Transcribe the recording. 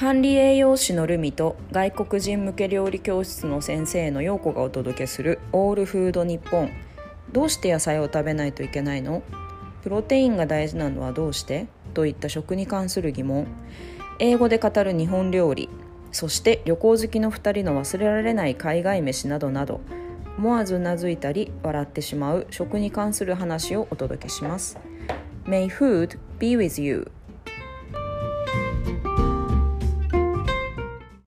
管理栄養士のルミと外国人向け料理教室の先生の陽子がお届けするオールフードニッポン。どうして野菜を食べないといけないの？プロテインが大事なのはどうして？といった食に関する疑問。英語で語る日本料理。そして旅行好きの2人の忘れられない海外飯などなど。思わずうなずいたり笑ってしまう食に関する話をお届けします。May food be with you.